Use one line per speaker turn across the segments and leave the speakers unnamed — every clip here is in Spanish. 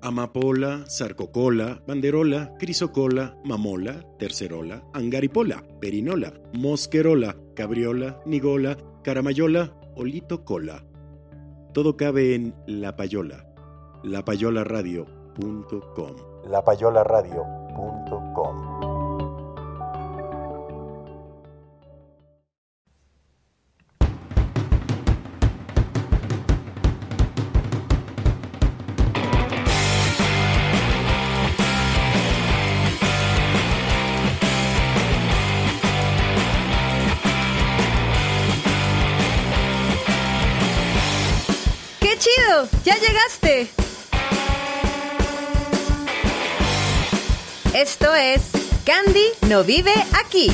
Amapola, Sarcocola, Banderola, Crisocola, Mamola, Tercerola, Angaripola, Perinola, Mosquerola, Cabriola, Nigola, Caramayola, Olito Cola. Todo cabe en La Payola. lapayolaradio.com. lapayolaradio.com.
¡Qué chido! ¡Ya llegaste! Esto es Candy no vive aquí.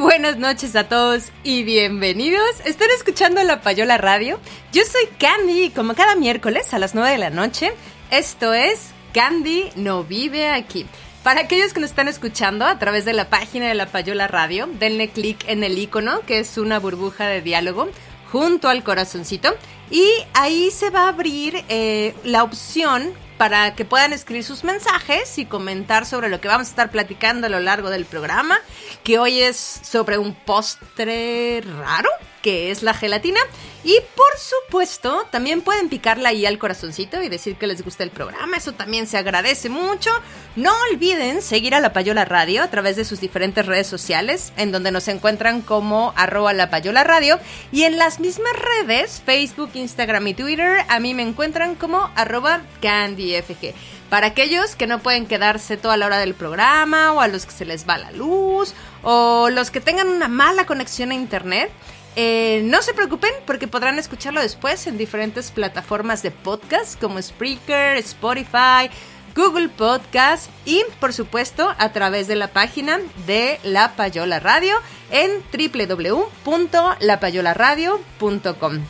Buenas noches a todos y bienvenidos. Están escuchando La Payola Radio. Yo soy Candy y como cada miércoles a las 9 de la noche, esto es Candy no vive aquí. Para aquellos que nos están escuchando a través de la página de La Payola Radio, denle clic en el icono que es una burbuja de diálogo junto al corazoncito y ahí se va a abrir eh, la opción para que puedan escribir sus mensajes y comentar sobre lo que vamos a estar platicando a lo largo del programa, que hoy es sobre un postre raro, que es la gelatina. Y por supuesto, también pueden picarla ahí al corazoncito y decir que les gusta el programa, eso también se agradece mucho. No olviden seguir a La Payola Radio a través de sus diferentes redes sociales, en donde nos encuentran como arroba La Payola Radio. Y en las mismas redes, Facebook, Instagram y Twitter, a mí me encuentran como arroba CandyFG. Para aquellos que no pueden quedarse toda la hora del programa, o a los que se les va la luz, o los que tengan una mala conexión a internet, eh, no se preocupen porque podrán escucharlo después en diferentes plataformas de podcast como Spreaker, Spotify, Google Podcast y por supuesto a través de la página de La Payola Radio en www.lapayolaradio.com.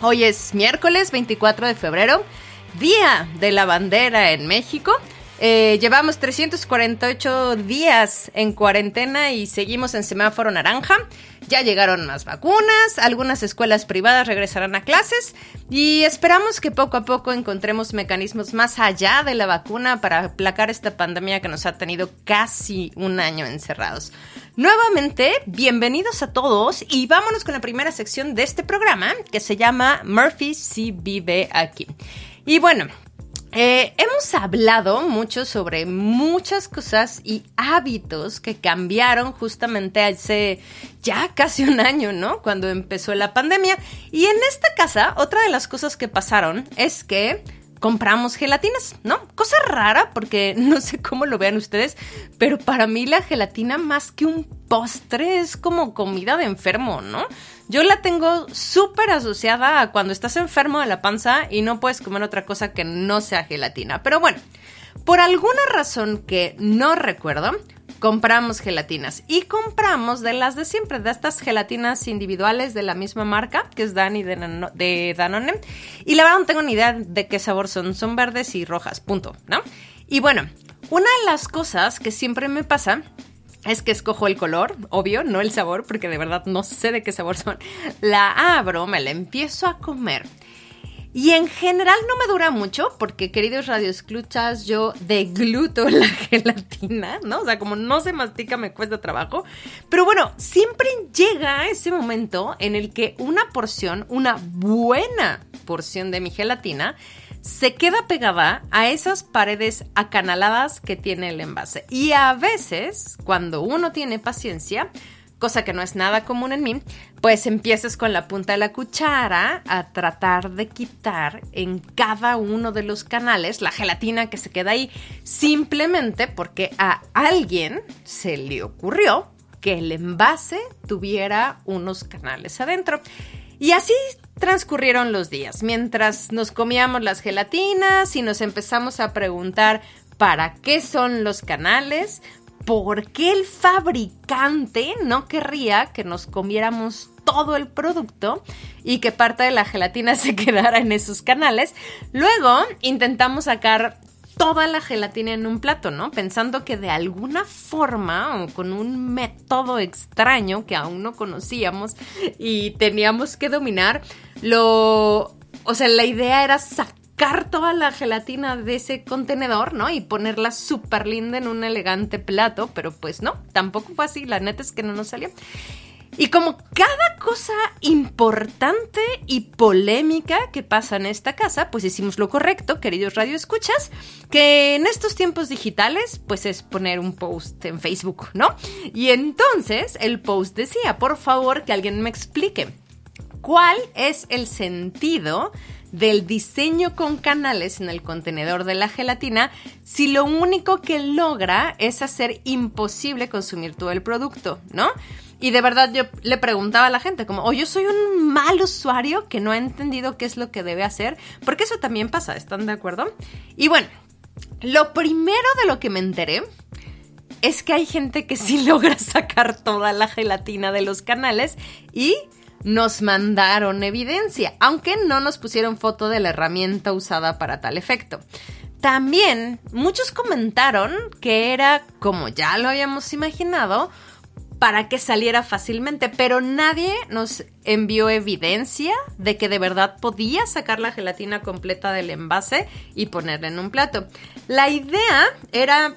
Hoy es miércoles 24 de febrero, Día de la Bandera en México. Eh, llevamos 348 días en cuarentena y seguimos en semáforo naranja. Ya llegaron las vacunas, algunas escuelas privadas regresarán a clases y esperamos que poco a poco encontremos mecanismos más allá de la vacuna para aplacar esta pandemia que nos ha tenido casi un año encerrados. Nuevamente, bienvenidos a todos y vámonos con la primera sección de este programa que se llama Murphy si vive aquí. Y bueno, eh, hemos hablado mucho sobre muchas cosas y hábitos que cambiaron justamente hace ya casi un año, ¿no? Cuando empezó la pandemia. Y en esta casa, otra de las cosas que pasaron es que compramos gelatinas, ¿no? Cosa rara porque no sé cómo lo vean ustedes, pero para mí la gelatina más que un postre es como comida de enfermo, ¿no? Yo la tengo súper asociada a cuando estás enfermo de la panza y no puedes comer otra cosa que no sea gelatina. Pero bueno, por alguna razón que no recuerdo, compramos gelatinas y compramos de las de siempre, de estas gelatinas individuales de la misma marca, que es Dani de, de Danone. Y la verdad no tengo ni idea de qué sabor son, son verdes y rojas, punto, ¿no? Y bueno, una de las cosas que siempre me pasa es que escojo el color, obvio, no el sabor, porque de verdad no sé de qué sabor son. La abro, me la empiezo a comer. Y en general no me dura mucho, porque queridos radioescuchas, yo degluto la gelatina, ¿no? O sea, como no se mastica, me cuesta trabajo. Pero bueno, siempre llega ese momento en el que una porción, una buena porción de mi gelatina, se queda pegada a esas paredes acanaladas que tiene el envase. Y a veces, cuando uno tiene paciencia, cosa que no es nada común en mí, pues empiezas con la punta de la cuchara a tratar de quitar en cada uno de los canales la gelatina que se queda ahí, simplemente porque a alguien se le ocurrió que el envase tuviera unos canales adentro. Y así transcurrieron los días, mientras nos comíamos las gelatinas y nos empezamos a preguntar para qué son los canales, por qué el fabricante no querría que nos comiéramos todo el producto y que parte de la gelatina se quedara en esos canales. Luego intentamos sacar toda la gelatina en un plato, ¿no? Pensando que de alguna forma o con un método extraño que aún no conocíamos y teníamos que dominar, lo... O sea, la idea era sacar toda la gelatina de ese contenedor, ¿no? Y ponerla súper linda en un elegante plato, pero pues no, tampoco fue así, la neta es que no nos salió. Y como cada cosa importante y polémica que pasa en esta casa, pues hicimos lo correcto, queridos radioescuchas, que en estos tiempos digitales, pues es poner un post en Facebook, ¿no? Y entonces el post decía, por favor, que alguien me explique cuál es el sentido del diseño con canales en el contenedor de la gelatina si lo único que logra es hacer imposible consumir todo el producto, ¿no? Y de verdad yo le preguntaba a la gente como, o yo soy un mal usuario que no ha entendido qué es lo que debe hacer, porque eso también pasa, ¿están de acuerdo? Y bueno, lo primero de lo que me enteré es que hay gente que sí logra sacar toda la gelatina de los canales y nos mandaron evidencia, aunque no nos pusieron foto de la herramienta usada para tal efecto. También muchos comentaron que era, como ya lo habíamos imaginado, para que saliera fácilmente, pero nadie nos envió evidencia de que de verdad podía sacar la gelatina completa del envase y ponerla en un plato. La idea era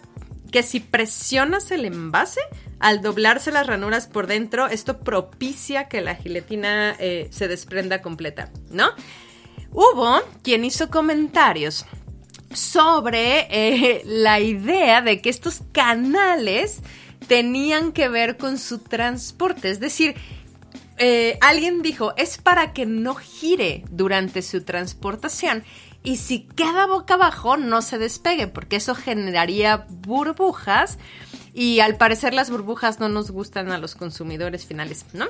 que si presionas el envase, al doblarse las ranuras por dentro, esto propicia que la gelatina eh, se desprenda completa, ¿no? Hubo quien hizo comentarios sobre eh, la idea de que estos canales tenían que ver con su transporte. Es decir, eh, alguien dijo, es para que no gire durante su transportación. Y si queda boca abajo, no se despegue, porque eso generaría burbujas. Y al parecer las burbujas no nos gustan a los consumidores finales, ¿no?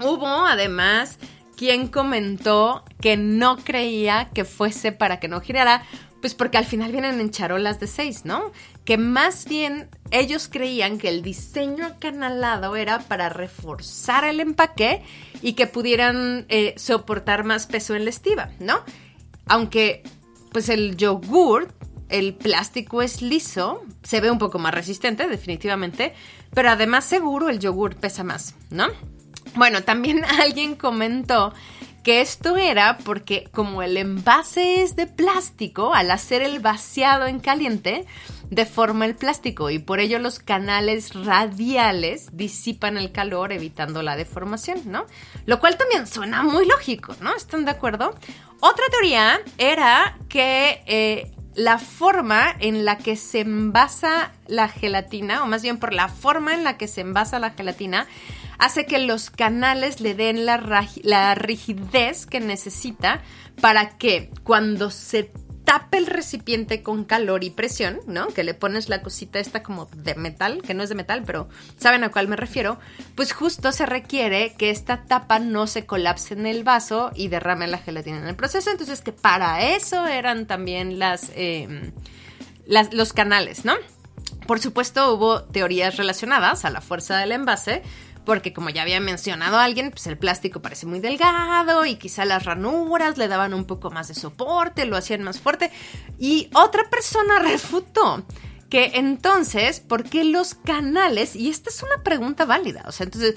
Hubo además quien comentó que no creía que fuese para que no girara, pues porque al final vienen en charolas de seis, ¿no? Que más bien ellos creían que el diseño acanalado era para reforzar el empaque y que pudieran eh, soportar más peso en la estiva, ¿no? Aunque, pues el yogur, el plástico es liso, se ve un poco más resistente, definitivamente, pero además seguro el yogur pesa más, ¿no? Bueno, también alguien comentó que esto era porque como el envase es de plástico, al hacer el vaciado en caliente, deforma el plástico y por ello los canales radiales disipan el calor evitando la deformación, ¿no? Lo cual también suena muy lógico, ¿no? ¿Están de acuerdo? Otra teoría era que eh, la forma en la que se envasa la gelatina, o más bien por la forma en la que se envasa la gelatina, hace que los canales le den la, la rigidez que necesita para que cuando se tape el recipiente con calor y presión, ¿no? Que le pones la cosita esta como de metal, que no es de metal, pero saben a cuál me refiero, pues justo se requiere que esta tapa no se colapse en el vaso y derrame la gelatina en el proceso. Entonces que para eso eran también las, em, los canales, ¿no? Por supuesto hubo teorías relacionadas a la fuerza del envase, porque como ya había mencionado alguien, pues el plástico parece muy delgado y quizá las ranuras le daban un poco más de soporte, lo hacían más fuerte. Y otra persona refutó que entonces, ¿por qué los canales? Y esta es una pregunta válida, o sea, entonces...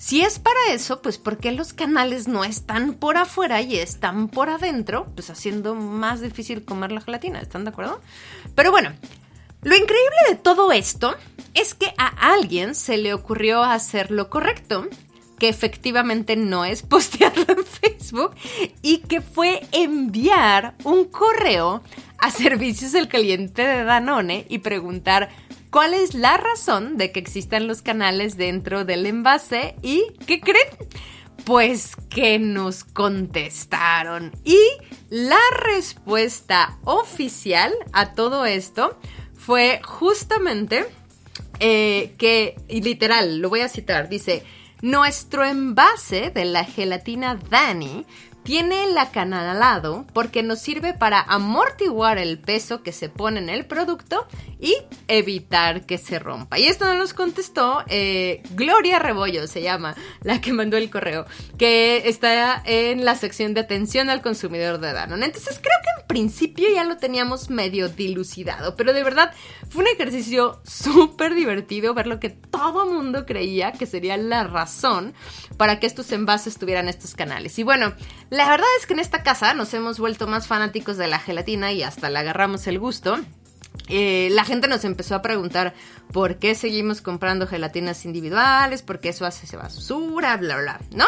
Si es para eso, pues ¿por qué los canales no están por afuera y están por adentro? Pues haciendo más difícil comer la gelatina, ¿están de acuerdo? Pero bueno, lo increíble de todo esto es que a alguien se le ocurrió hacer lo correcto, que efectivamente no es postearlo en Facebook y que fue enviar un correo a servicios del cliente de Danone y preguntar cuál es la razón de que existan los canales dentro del envase y ¿qué creen? Pues que nos contestaron. Y la respuesta oficial a todo esto fue justamente eh, que, y literal, lo voy a citar, dice, nuestro envase de la gelatina Dani tiene el acanalado porque nos sirve para amortiguar el peso que se pone en el producto y evitar que se rompa. Y esto nos contestó eh, Gloria Rebollo, se llama, la que mandó el correo, que está en la sección de atención al consumidor de Danone. Entonces creo que en principio ya lo teníamos medio dilucidado, pero de verdad fue un ejercicio súper divertido ver lo que todo mundo creía que sería la razón para que estos envases tuvieran estos canales. Y bueno, la verdad es que en esta casa nos hemos vuelto más fanáticos de la gelatina y hasta le agarramos el gusto. Eh, la gente nos empezó a preguntar por qué seguimos comprando gelatinas individuales, por qué eso hace basura, bla, bla, ¿no?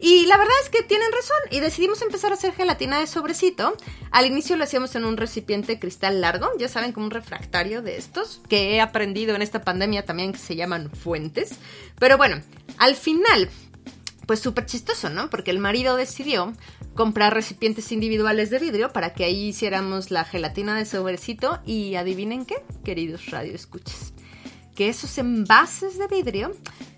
Y la verdad es que tienen razón y decidimos empezar a hacer gelatina de sobrecito. Al inicio lo hacíamos en un recipiente cristal largo, ya saben, como un refractario de estos, que he aprendido en esta pandemia también que se llaman fuentes. Pero bueno, al final pues súper chistoso, ¿no? Porque el marido decidió comprar recipientes individuales de vidrio para que ahí hiciéramos la gelatina de sobrecito y adivinen qué, queridos radioescuchas, que esos envases de vidrio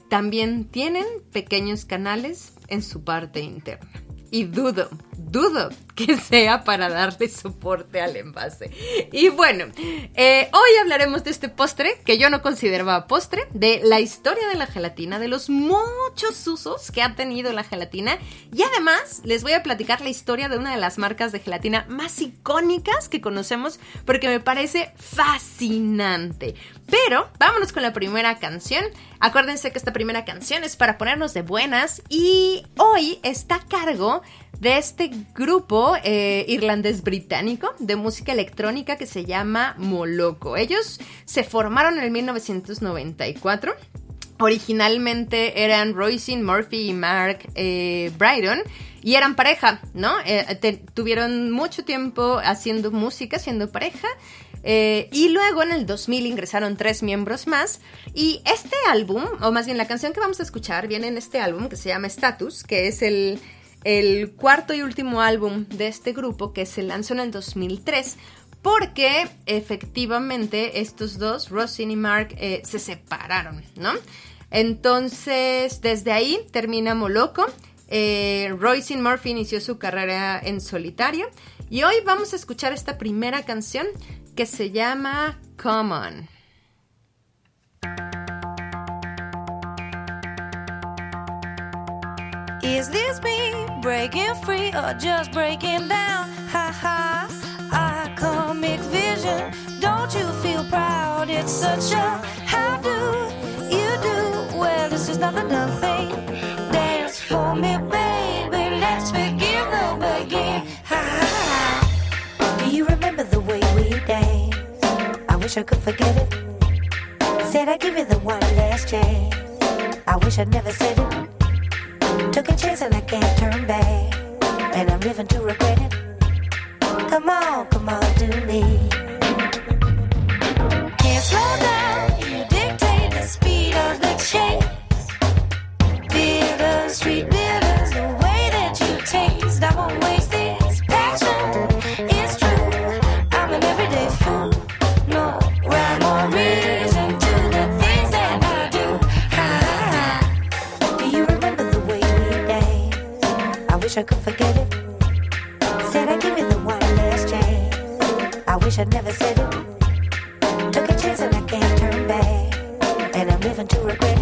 también tienen pequeños canales en su parte interna. Y dudo, dudo que sea para darle soporte al envase. Y bueno, eh, hoy hablaremos de este postre que yo no consideraba postre, de la historia de la gelatina, de los muchos usos que ha tenido la gelatina y además les voy a platicar la historia de una de las marcas de gelatina más icónicas que conocemos porque me parece fascinante. Pero vámonos con la primera canción. Acuérdense que esta primera canción es para ponernos de buenas y hoy está a cargo de este grupo eh, irlandés británico de música electrónica que se llama Moloco. Ellos se formaron en 1994. Originalmente eran Roisin Murphy y Mark eh, Brydon y eran pareja, ¿no? Eh, tuvieron mucho tiempo haciendo música, siendo pareja. y luego en el 2000 ingresaron tres miembros más. Y este álbum, o más bien la canción que vamos a escuchar, viene en este álbum que se llama Status, que es el el cuarto y último álbum de este grupo que se lanzó en el 2003 porque efectivamente estos dos, Rosin y Mark, eh, se separaron, ¿no? Entonces, desde ahí termina Moloco. Eh, Royce Murphy inició su carrera en solitario y hoy vamos a escuchar esta primera canción que se llama Come On. Is this me breaking free or just breaking down? Ha ha, a comic vision. Don't you feel proud? It's such a how do you do? Well, this is not a done thing. Dance for me, baby. Let's begin the begin. Ha ha. Do you remember the way we danced? I wish I could forget it. Said I'd give you the one last chance. I wish I'd never said it. Took a chance and I can't turn back. And I'm living to regret it. Come on, come on, do me. Can't slow down, you dictate the speed of the chase. Bitter, sweet wish I'd never said it. Took a chance and I can't turn back. And I'm living to regret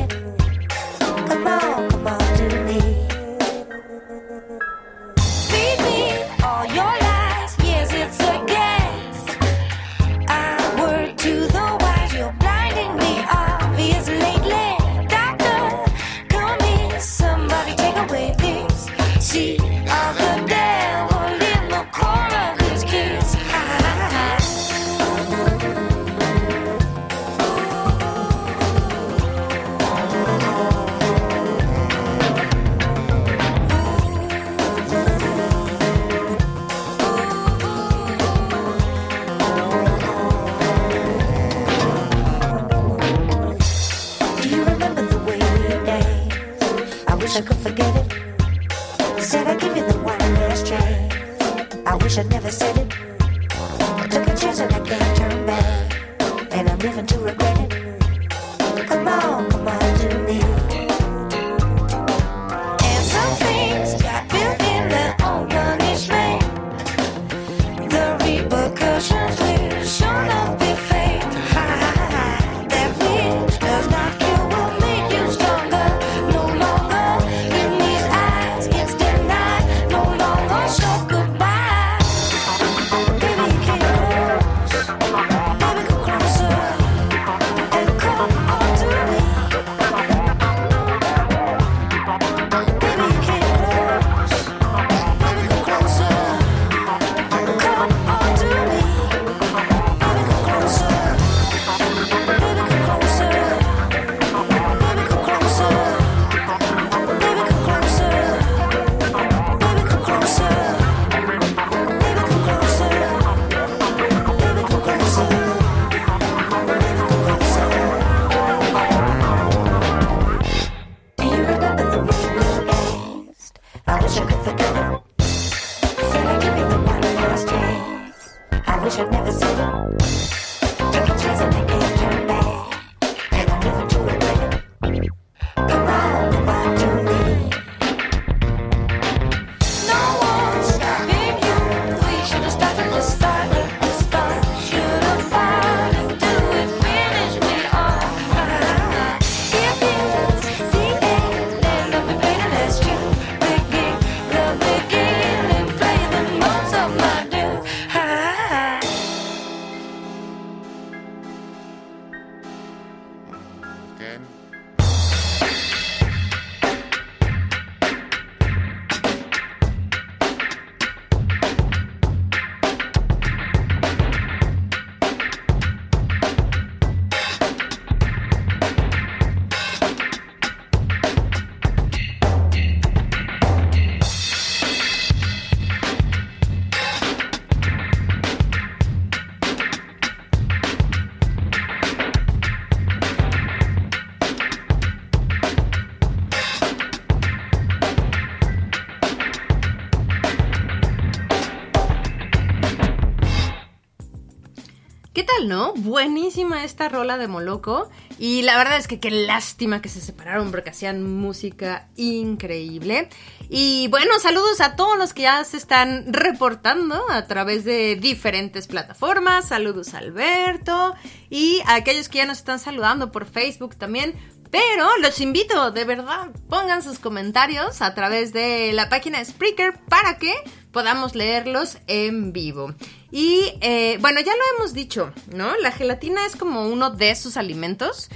Buenísima esta rola de Moloco. Y la verdad es que qué lástima que se separaron porque hacían música increíble. Y bueno, saludos a todos los que ya se están reportando a través de diferentes plataformas. Saludos a Alberto y a aquellos que ya nos están saludando por Facebook también. Pero los invito, de verdad, pongan sus comentarios a través de la página de Spreaker para que podamos leerlos en vivo. Y eh, bueno, ya lo hemos dicho, ¿no? La gelatina es como uno de esos alimentos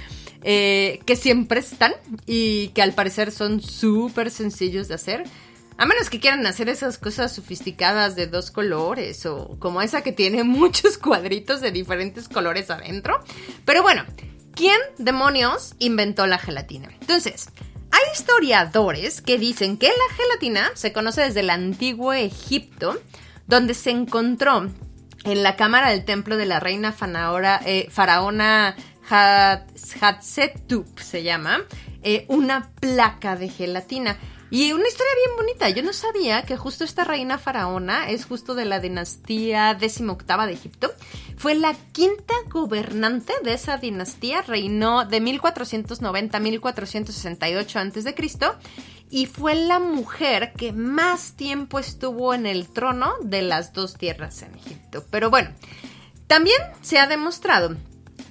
eh, que siempre están y que al parecer son súper sencillos de hacer. A menos que quieran hacer esas cosas sofisticadas de dos colores o como esa que tiene muchos cuadritos de diferentes colores adentro. Pero bueno, ¿quién demonios inventó la gelatina? Entonces, hay historiadores que dicen que la gelatina se conoce desde el antiguo Egipto, donde se encontró en la cámara del templo de la reina eh, faraona Hat- Hatshepsut, se llama, eh, una placa de gelatina. Y una historia bien bonita. Yo no sabía que justo esta reina faraona es justo de la dinastía XVIII de Egipto. Fue la quinta gobernante de esa dinastía. Reinó de 1490 a 1468 a.C. Y fue la mujer que más tiempo estuvo en el trono de las dos tierras en Egipto. Pero bueno, también se ha demostrado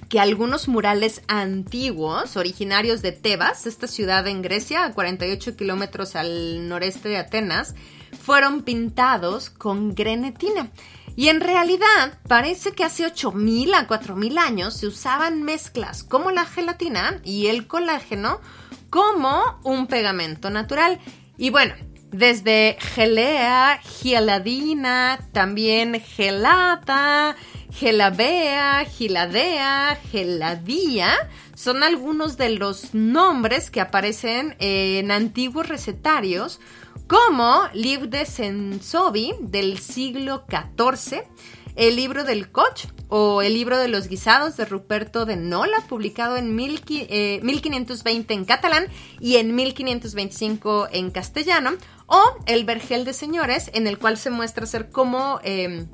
que algunos murales antiguos, originarios de Tebas, esta ciudad en Grecia, a 48 kilómetros al noreste de Atenas, fueron pintados con grenetina. Y en realidad parece que hace 8.000 a 4.000 años se usaban mezclas como la gelatina y el colágeno como un pegamento natural. Y bueno, desde gelea, geladina, también gelata, gelabea, giladea, geladía, son algunos de los nombres que aparecen en antiguos recetarios como Liv de Sensovi del siglo XIV, El libro del Koch o el libro de los guisados de Ruperto de Nola, publicado en mil qui- eh, 1520 en catalán y en 1525 en castellano. O El Vergel de Señores, en el cual se muestra ser como... eh,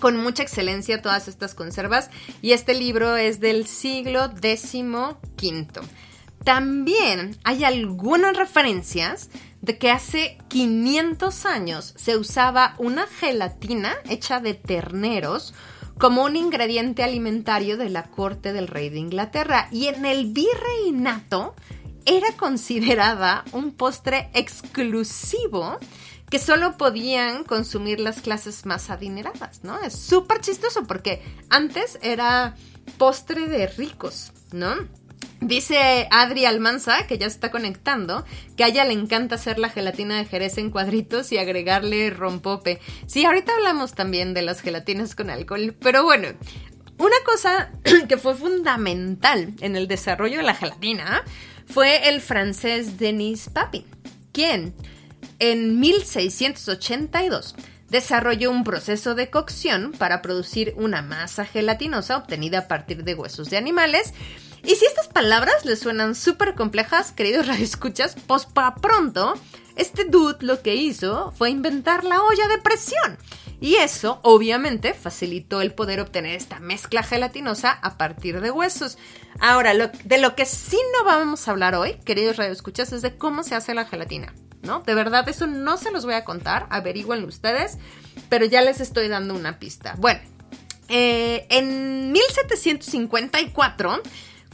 con mucha excelencia todas estas conservas y este libro es del siglo XV. También hay algunas referencias de que hace 500 años se usaba una gelatina hecha de terneros como un ingrediente alimentario de la corte del rey de Inglaterra y en el virreinato era considerada un postre exclusivo que solo podían consumir las clases más adineradas, ¿no? Es súper chistoso porque antes era postre de ricos, ¿no? Dice Adri Almanza, que ya está conectando, que a ella le encanta hacer la gelatina de Jerez en cuadritos y agregarle rompope. Sí, ahorita hablamos también de las gelatinas con alcohol, pero bueno, una cosa que fue fundamental en el desarrollo de la gelatina fue el francés Denis Papin, quien en 1682 desarrolló un proceso de cocción para producir una masa gelatinosa obtenida a partir de huesos de animales. Y si estas palabras les suenan súper complejas, queridos radioescuchas, pues para pronto, este dude lo que hizo fue inventar la olla de presión. Y eso, obviamente, facilitó el poder obtener esta mezcla gelatinosa a partir de huesos. Ahora, de lo que sí no vamos a hablar hoy, queridos radioescuchas, es de cómo se hace la gelatina. ¿No? De verdad, eso no se los voy a contar, averigüenlo ustedes, pero ya les estoy dando una pista. Bueno, eh, en 1754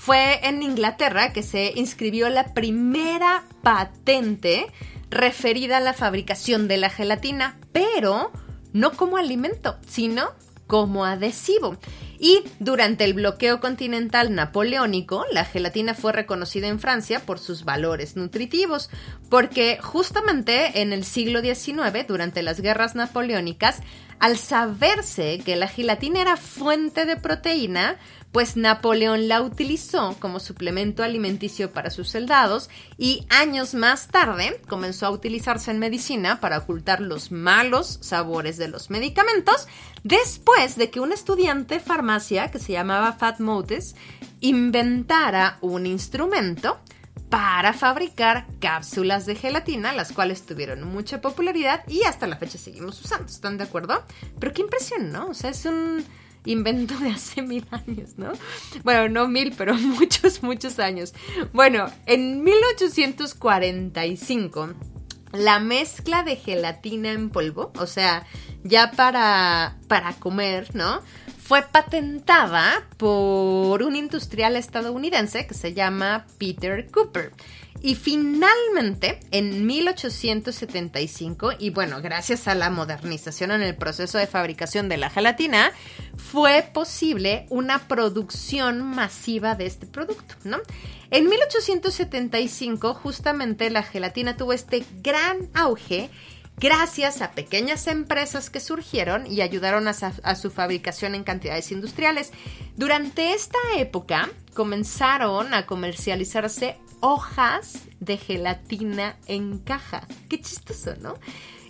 fue en Inglaterra que se inscribió la primera patente referida a la fabricación de la gelatina, pero no como alimento, sino como adhesivo. Y durante el bloqueo continental napoleónico, la gelatina fue reconocida en Francia por sus valores nutritivos, porque justamente en el siglo XIX, durante las guerras napoleónicas, al saberse que la gelatina era fuente de proteína, pues Napoleón la utilizó como suplemento alimenticio para sus soldados y años más tarde comenzó a utilizarse en medicina para ocultar los malos sabores de los medicamentos después de que un estudiante de farmacia que se llamaba Fat Motes inventara un instrumento para fabricar cápsulas de gelatina, las cuales tuvieron mucha popularidad y hasta la fecha seguimos usando. ¿Están de acuerdo? Pero qué impresión, ¿no? O sea, es un invento de hace mil años, ¿no? Bueno, no mil, pero muchos, muchos años. Bueno, en 1845 la mezcla de gelatina en polvo, o sea, ya para, para comer, ¿no? Fue patentada por un industrial estadounidense que se llama Peter Cooper. Y finalmente, en 1875, y bueno, gracias a la modernización en el proceso de fabricación de la gelatina, fue posible una producción masiva de este producto, ¿no? En 1875, justamente la gelatina tuvo este gran auge gracias a pequeñas empresas que surgieron y ayudaron a, a su fabricación en cantidades industriales. Durante esta época comenzaron a comercializarse hojas de gelatina en caja. Qué chistoso, ¿no?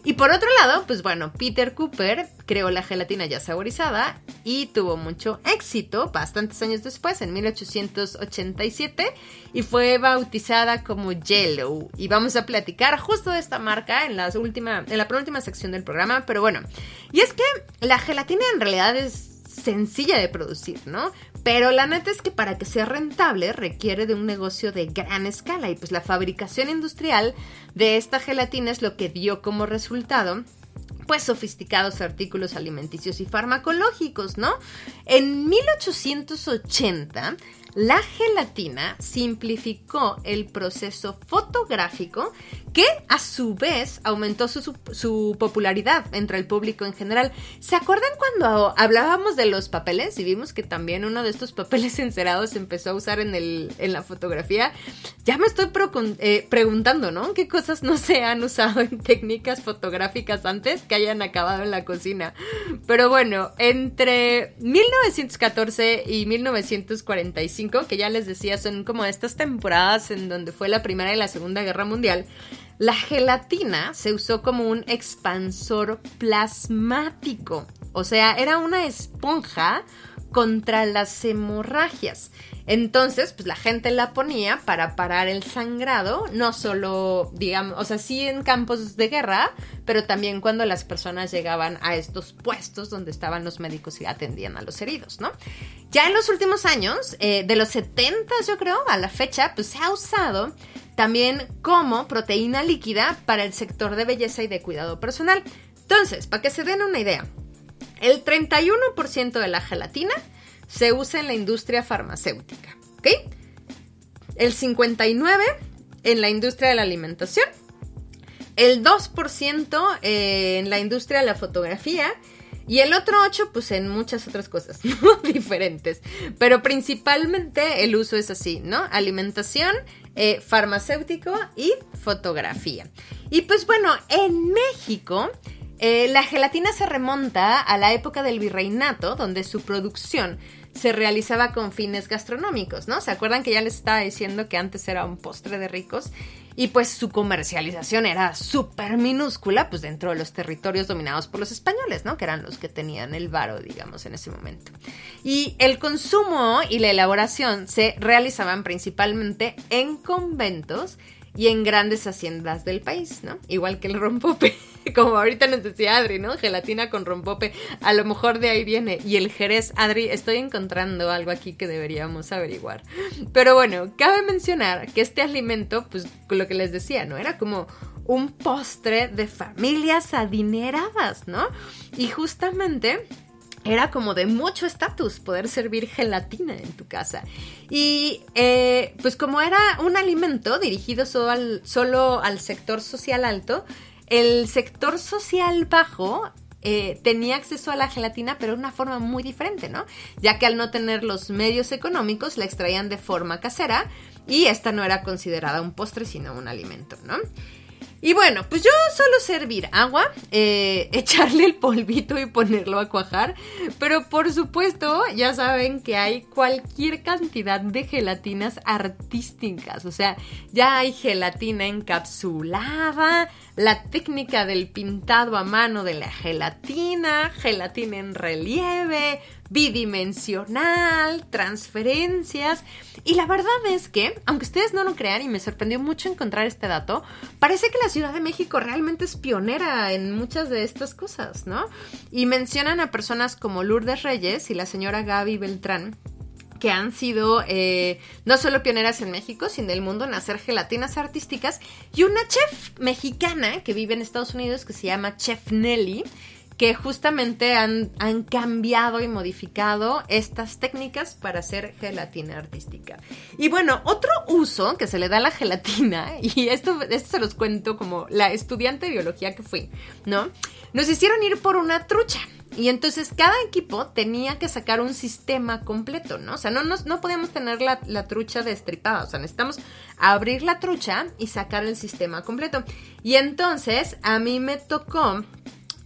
Y por otro lado, pues bueno, Peter Cooper creó la gelatina ya saborizada y tuvo mucho éxito bastantes años después, en 1887, y fue bautizada como Yellow. Y vamos a platicar justo de esta marca en, las última, en la penúltima sección del programa, pero bueno, y es que la gelatina en realidad es sencilla de producir, ¿no? Pero la neta es que para que sea rentable requiere de un negocio de gran escala y pues la fabricación industrial de esta gelatina es lo que dio como resultado pues sofisticados artículos alimenticios y farmacológicos, ¿no? En 1880 la gelatina simplificó el proceso fotográfico que a su vez aumentó su, popularidad entre el público en general. ¿Se acuerdan cuando hablábamos de los papeles y vimos que también uno de estos papeles encerados empezó a usar en, el, en la fotografía? Ya me estoy eh, preguntando, ¿no? ¿Qué cosas no se han usado en técnicas fotográficas antes que hayan acabado en la cocina? Pero bueno, entre 1914 y 1945, que ya les decía, son como estas temporadas en donde fue la Primera y la Segunda Guerra Mundial, la gelatina se usó como un expansor plasmático O sea, era una esponja contra las hemorragias. Entonces, pues la gente la ponía para parar el sangrado, no solo, digamos, o sea, sí en campos de guerra, pero también cuando las personas llegaban a estos puestos donde estaban los médicos y atendían a los heridos, ¿no? Ya en los últimos años, eh, de los 70 yo creo, a la fecha, pues se ha usado también como proteína líquida para el sector de belleza y de cuidado personal. Entonces, para que se den una idea, el 31% de la gelatina se usa en la industria farmacéutica, ¿ok? El 59% en la industria de la alimentación, el 2% eh, en la industria de la fotografía y el otro 8% pues en muchas otras cosas diferentes. Pero principalmente el uso es así, ¿no? Alimentación, eh, farmacéutico y fotografía. Y pues bueno, en México... Eh, la gelatina se remonta a la época del virreinato, donde su producción se realizaba con fines gastronómicos, ¿no? ¿Se acuerdan que ya les estaba diciendo que antes era un postre de ricos? Y pues su comercialización era súper minúscula, pues dentro de los territorios dominados por los españoles, ¿no? Que eran los que tenían el varo, digamos, en ese momento. Y el consumo y la elaboración se realizaban principalmente en conventos y en grandes haciendas del país, ¿no? Igual que el rompope, como ahorita nos decía Adri, ¿no? Gelatina con rompope, a lo mejor de ahí viene. Y el jerez, Adri, estoy encontrando algo aquí que deberíamos averiguar. Pero bueno, cabe mencionar que este alimento, pues lo que les decía, ¿no? Era como un postre de familias adineradas, ¿no? Y justamente era como de mucho estatus poder servir gelatina en tu casa. Y eh, pues como era un alimento dirigido solo al, solo al sector social alto, el sector social bajo eh, tenía acceso a la gelatina, pero de una forma muy diferente, ¿no? Ya que al no tener los medios económicos, la extraían de forma casera y esta no era considerada un postre, sino un alimento, ¿no? Y bueno, pues yo suelo servir agua, eh, echarle el polvito y ponerlo a cuajar. Pero por supuesto, ya saben que hay cualquier cantidad de gelatinas artísticas. O sea, ya hay gelatina encapsulada, la técnica del pintado a mano de la gelatina, gelatina en relieve, bidimensional, transferencias. Y la verdad es que, aunque ustedes no lo crean, y me sorprendió mucho encontrar este dato, parece que la Ciudad de México realmente es pionera en muchas de estas cosas, ¿no? Y mencionan a personas como Lourdes Reyes y la señora Gaby Beltrán que han sido eh, no solo pioneras en México, sino en el mundo en hacer gelatinas artísticas, y una chef mexicana que vive en Estados Unidos que se llama Chef Nelly, que justamente han, han, cambiado y modificado estas técnicas para hacer gelatina artística. Y bueno, otro uso que se le da a la gelatina, y esto, esto se los cuento como la estudiante de biología que fui, ¿no? Nos hicieron ir por una trucha. Y entonces cada equipo tenía que sacar un sistema completo, ¿no? O sea, no, no, no podíamos tener la, la, trucha destripada, o sea, necesitamos abrir la trucha y sacar el sistema completo. Y entonces a mí me tocó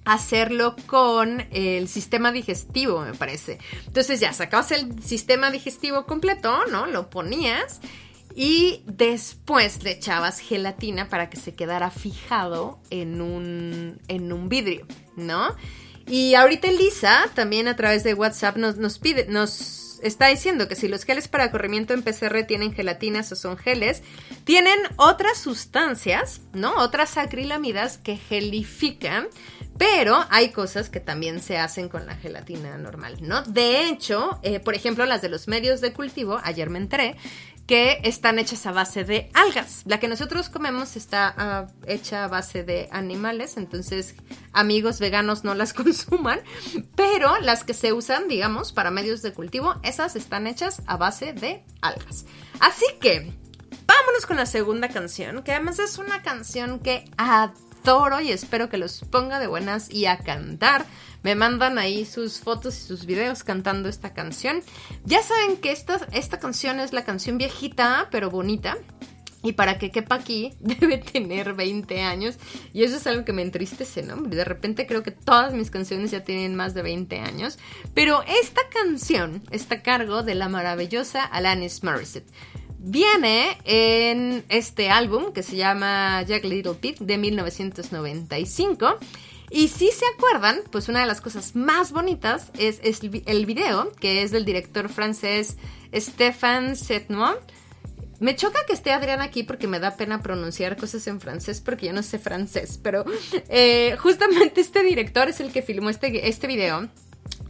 hacerlo con el sistema digestivo, me parece. Entonces ya sacabas el sistema digestivo completo, ¿no? Lo ponías y después le echabas gelatina para que se quedara fijado en un, en un vidrio, ¿no? Y ahorita Elisa también a través de WhatsApp nos, nos pide, nos está diciendo que si los geles para corrimiento en PCR tienen gelatinas o son geles, tienen otras sustancias, ¿no? Otras acrilamidas que gelifican, pero hay cosas que también se hacen con la gelatina normal, ¿no? De hecho, eh, por ejemplo, las de los medios de cultivo, ayer me enteré que están hechas a base de algas. La que nosotros comemos está uh, hecha a base de animales, entonces amigos veganos no las consuman, pero las que se usan, digamos, para medios de cultivo, esas están hechas a base de algas. Así que, vámonos con la segunda canción, que además es una canción que adoro y espero que los ponga de buenas y a cantar me mandan ahí sus fotos y sus videos cantando esta canción. Ya saben que esta, esta canción es la canción viejita, pero bonita. Y para que quepa aquí, debe tener 20 años. Y eso es algo que me entristece, ¿no? De repente creo que todas mis canciones ya tienen más de 20 años. Pero esta canción está a cargo de la maravillosa Alanis Morissette. Viene en este álbum que se llama Jack Little Pete de 1995. Y si se acuerdan, pues una de las cosas más bonitas es, el vi- el video, que es del director francés Stéphane Setnoy. Me choca que esté Adrián aquí porque me da pena pronunciar cosas en francés porque yo no sé francés, pero eh, justamente este director es el que filmó este, este video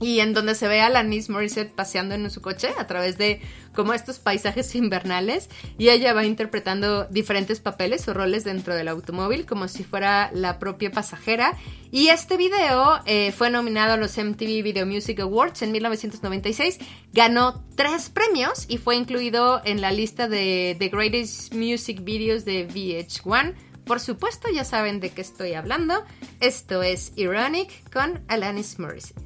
y en donde se ve a Alanis Morissette paseando en su coche a través de como estos paisajes invernales y ella va interpretando diferentes papeles o roles dentro del automóvil como si fuera la propia pasajera. Y este video eh, fue nominado a los MTV Video Music Awards en 1996 ganó tres premios y fue incluido en la lista de The Greatest Music Videos de VH1 por supuesto ya saben de qué estoy hablando. Esto es Ironic con Alanis Morissette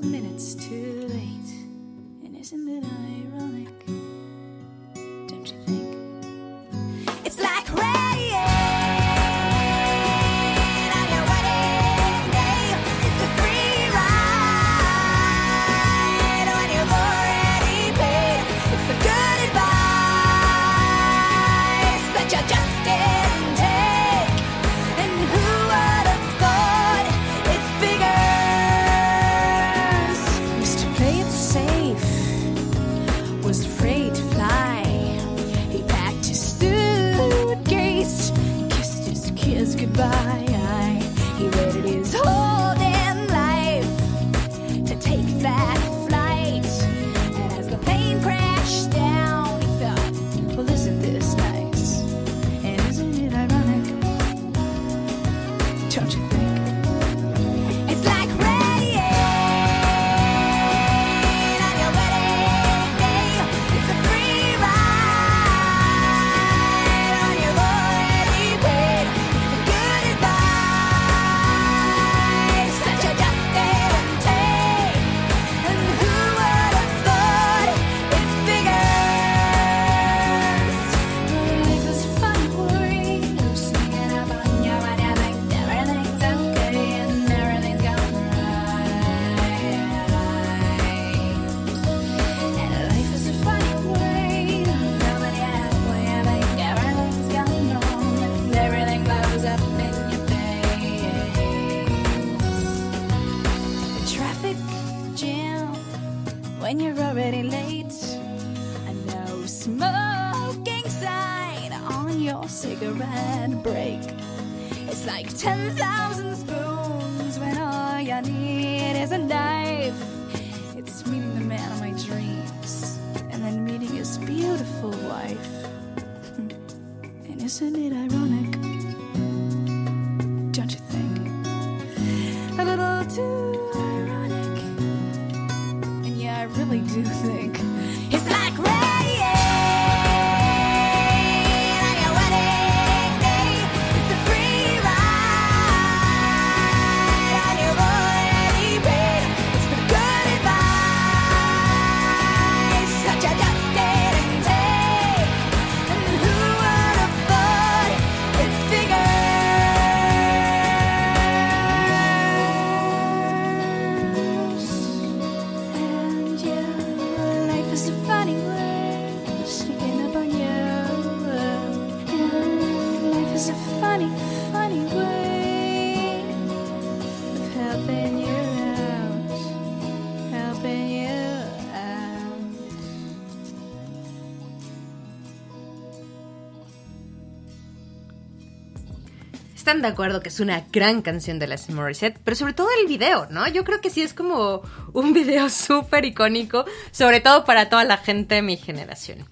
minutes too late. And isn't it ironic?
De acuerdo que es una gran canción de las Morissette, pero sobre todo el video, ¿no? Yo creo que sí es como un video súper icónico, sobre todo para toda la gente de mi generación.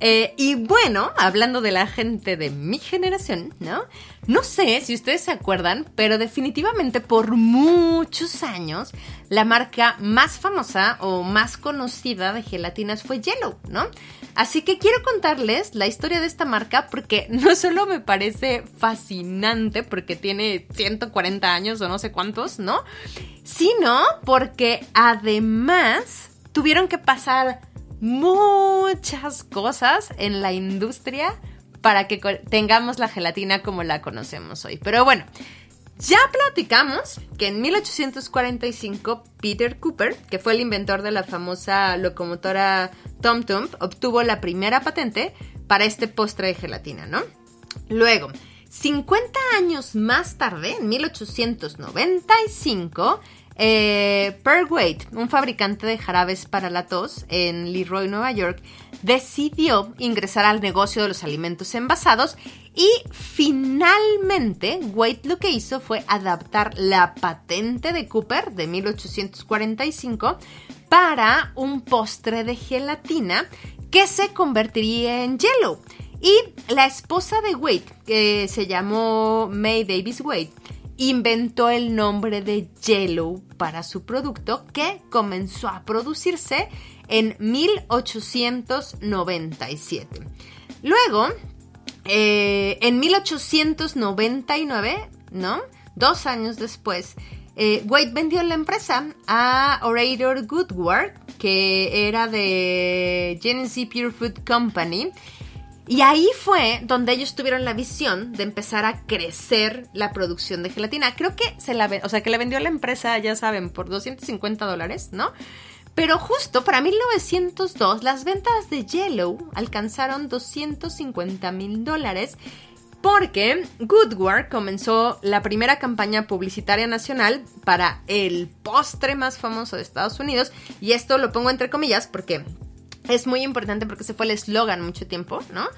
Eh, y bueno, hablando de la gente de mi generación, ¿no? No sé si ustedes se acuerdan, pero definitivamente por muchos años la marca más famosa o más conocida de gelatinas fue Yellow, ¿no? Así que quiero contarles la historia de esta marca porque no solo me parece fascinante porque tiene 140 años o no sé cuántos, ¿no? Sino porque además tuvieron que pasar muchas cosas en la industria para que tengamos la gelatina como la conocemos hoy. Pero bueno, ya platicamos que en 1845 Peter Cooper, que fue el inventor de la famosa locomotora Tom Tom, obtuvo la primera patente para este postre de gelatina, ¿no? Luego, 50 años más tarde, en 1895, eh, un fabricante de jarabes para la tos en Leroy, Nueva York, decidió ingresar al negocio de los alimentos envasados y finalmente Wade lo que hizo fue adaptar la patente de Cooper de 1845 para un postre de gelatina que se convertiría en Jello. Y la esposa de Wade, que se llamó May Davis Wade, inventó el nombre de Jello para su producto que comenzó a producirse en 1897. Luego, eh, en 1899, ¿no? Dos años después, eh, Wade vendió la empresa a Orator Goodward, que era de Genesee Pure Food Company. Y ahí fue donde ellos tuvieron la visión de empezar a crecer la producción de gelatina. Creo que se la, o sea, que la vendió la empresa, ya saben, por 250 dólares, ¿no? Pero justo para 1902 las ventas de Yellow alcanzaron 250 mil dólares porque Goodward comenzó la primera campaña publicitaria nacional para el postre más famoso de Estados Unidos y esto lo pongo entre comillas porque es muy importante porque ese fue el eslogan mucho tiempo, ¿no?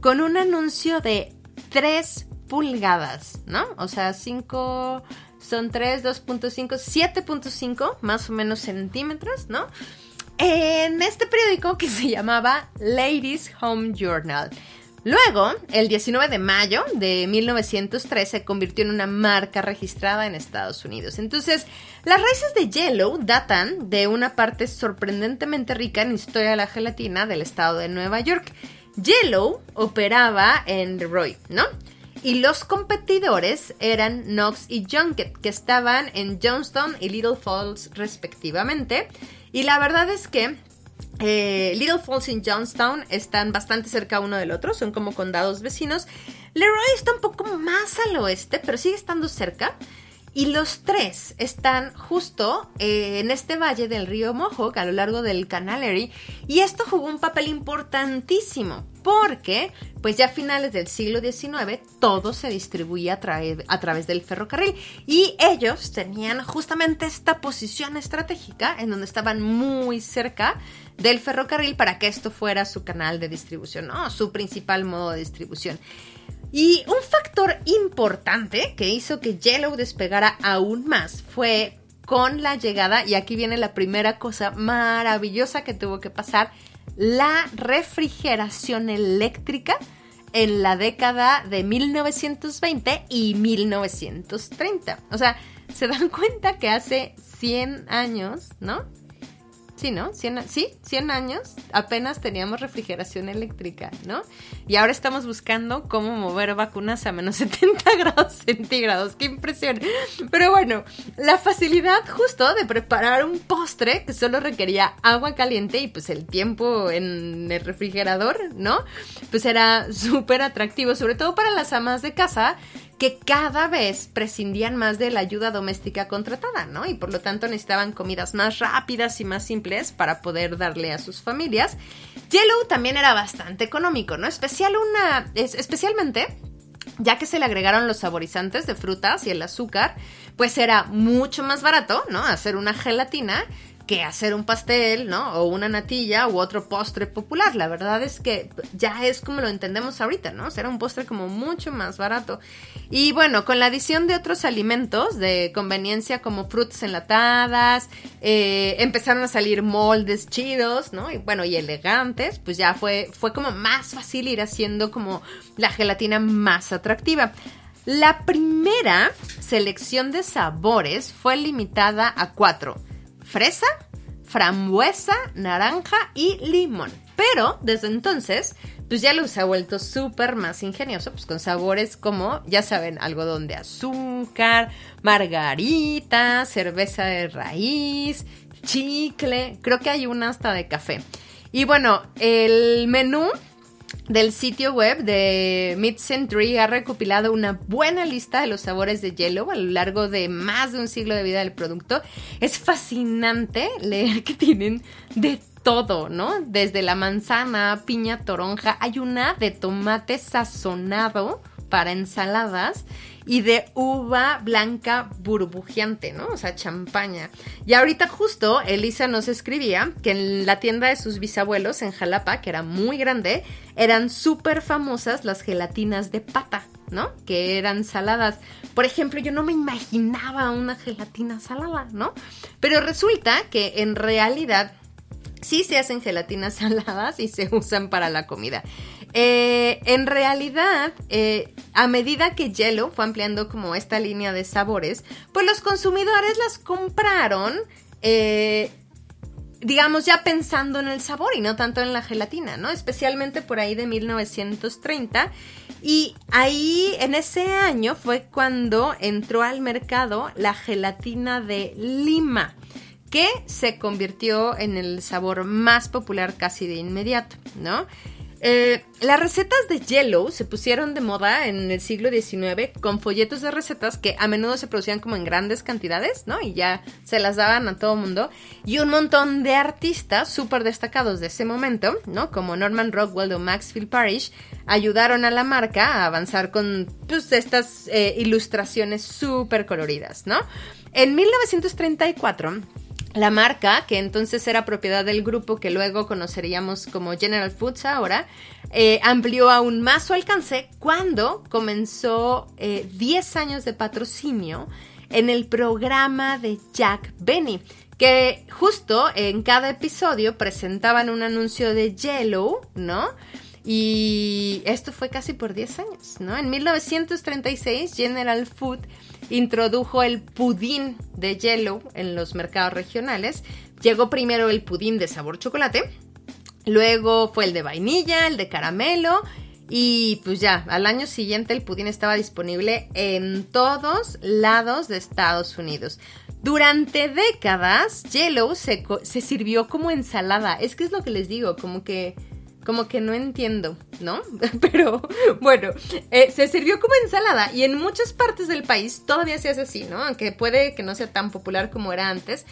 Con un anuncio de 3 pulgadas, ¿no? O sea, 5 son 3, 2.5, 7.5 más o menos centímetros, ¿no? En este periódico que se llamaba Ladies Home Journal. Luego, el 19 de mayo de 1903 se convirtió en una marca registrada en Estados Unidos. Entonces, las raíces de Yellow datan de una parte sorprendentemente rica en historia de la gelatina del estado de Nueva York. Yellow operaba en Leroy, ¿no? Y los competidores eran Knox y Junket, que estaban en Johnston y Little Falls respectivamente. Y la verdad es que eh, Little Falls y Johnstown están bastante cerca uno del otro, son como condados vecinos. Leroy está un poco más al oeste, pero sigue estando cerca. Y los tres están justo eh, en este valle del río Mohawk, a lo largo del canal Erie. Y esto jugó un papel importantísimo, porque pues ya a finales del siglo XIX todo se distribuía a, a través del ferrocarril. Y ellos tenían justamente esta posición estratégica en donde estaban muy cerca del ferrocarril para que esto fuera su canal de distribución, ¿no? Su principal modo de distribución. Y un factor importante que hizo que Yellow despegara aún más fue con la llegada, y aquí viene la primera cosa maravillosa que tuvo que pasar, la refrigeración eléctrica en la década de 1920 y 1930. O sea, se dan cuenta que hace 100 años, ¿no? Sí, ¿no? 100, a- sí, 100 años apenas teníamos refrigeración eléctrica, ¿no? Y ahora estamos buscando cómo mover vacunas a menos 70 grados centígrados. ¡Qué impresión! Pero bueno, la facilidad justo de preparar un postre que solo requería agua caliente y pues el tiempo en el refrigerador, ¿no? Pues era súper atractivo, sobre todo para las amas de casa que cada vez prescindían más de la ayuda doméstica contratada, ¿no? Y por lo tanto necesitaban comidas más rápidas y más simples para poder darle a sus familias. Yellow también era bastante económico, ¿no? Especial una, es- especialmente ya que se le agregaron los saborizantes de frutas y el azúcar, pues era mucho más barato, ¿no? Hacer una gelatina que hacer un pastel, ¿no? O una natilla u otro postre popular. La verdad es que ya es como lo entendemos ahorita, ¿no? Será un postre como mucho más barato. Y bueno, con la adición de otros alimentos de conveniencia como frutas enlatadas, eh, empezaron a salir moldes chidos, ¿no? Y bueno, y elegantes, pues ya fue, fue como más fácil ir haciendo como la gelatina más atractiva. La primera selección de sabores fue limitada a cuatro. Fresa, frambuesa, naranja y limón. Pero desde entonces, pues ya lo se ha vuelto súper más ingenioso, pues con sabores como, ya saben, algodón de azúcar, margarita, cerveza de raíz, chicle, creo que hay una hasta de café. Y bueno, el menú del sitio web de Mid Century ha recopilado una buena lista de los sabores de Yellow a lo largo de más de un siglo de vida del producto. Es fascinante leer que tienen de todo, ¿no? Desde la manzana, piña, toronja, hay una de tomate sazonado para ensaladas y de uva blanca burbujeante, ¿no? O sea, champaña. Y ahorita justo Elisa nos escribía que en la tienda de sus bisabuelos en Jalapa, que era muy grande, eran súper famosas las gelatinas de pata, ¿no? Que eran saladas. Por ejemplo, yo no me imaginaba una gelatina salada, ¿no? Pero resulta que en realidad sí se hacen gelatinas saladas y se usan para la comida. Eh, en realidad, eh, a medida que Jello fue ampliando como esta línea de sabores, pues los consumidores las compraron, eh, digamos, ya pensando en el sabor y no tanto en la gelatina, ¿no? Especialmente por ahí de 1930. Y ahí, en ese año, fue cuando entró al mercado la gelatina de Lima que se convirtió en el sabor más popular casi de inmediato, ¿no? Eh, las recetas de Yellow se pusieron de moda en el siglo XIX con folletos de recetas que a menudo se producían como en grandes cantidades, ¿no? Y ya se las daban a todo mundo. Y un montón de artistas súper destacados de ese momento, ¿no? Como Norman Rockwell o Maxfield Parrish, ayudaron a la marca a avanzar con pues, estas eh, ilustraciones súper coloridas, ¿no? En 1934 la marca, que entonces era propiedad del grupo que luego conoceríamos como General Foods ahora, eh, amplió aún más su alcance cuando comenzó eh, 10 años de patrocinio en el programa de Jack Benny, que justo en cada episodio presentaban un anuncio de Yellow, ¿no? Y esto fue casi por 10 años, ¿no? En 1936 General Food introdujo el pudín de Yellow en los mercados regionales. Llegó primero el pudín de sabor chocolate, luego fue el de vainilla, el de caramelo y pues ya, al año siguiente el pudín estaba disponible en todos lados de Estados Unidos. Durante décadas, Yellow se, se sirvió como ensalada. Es que es lo que les digo, como que como que no entiendo, ¿no? Pero bueno, eh, se sirvió como ensalada y en muchas partes del país todavía se hace así, ¿no? Aunque puede que no sea tan popular como era antes.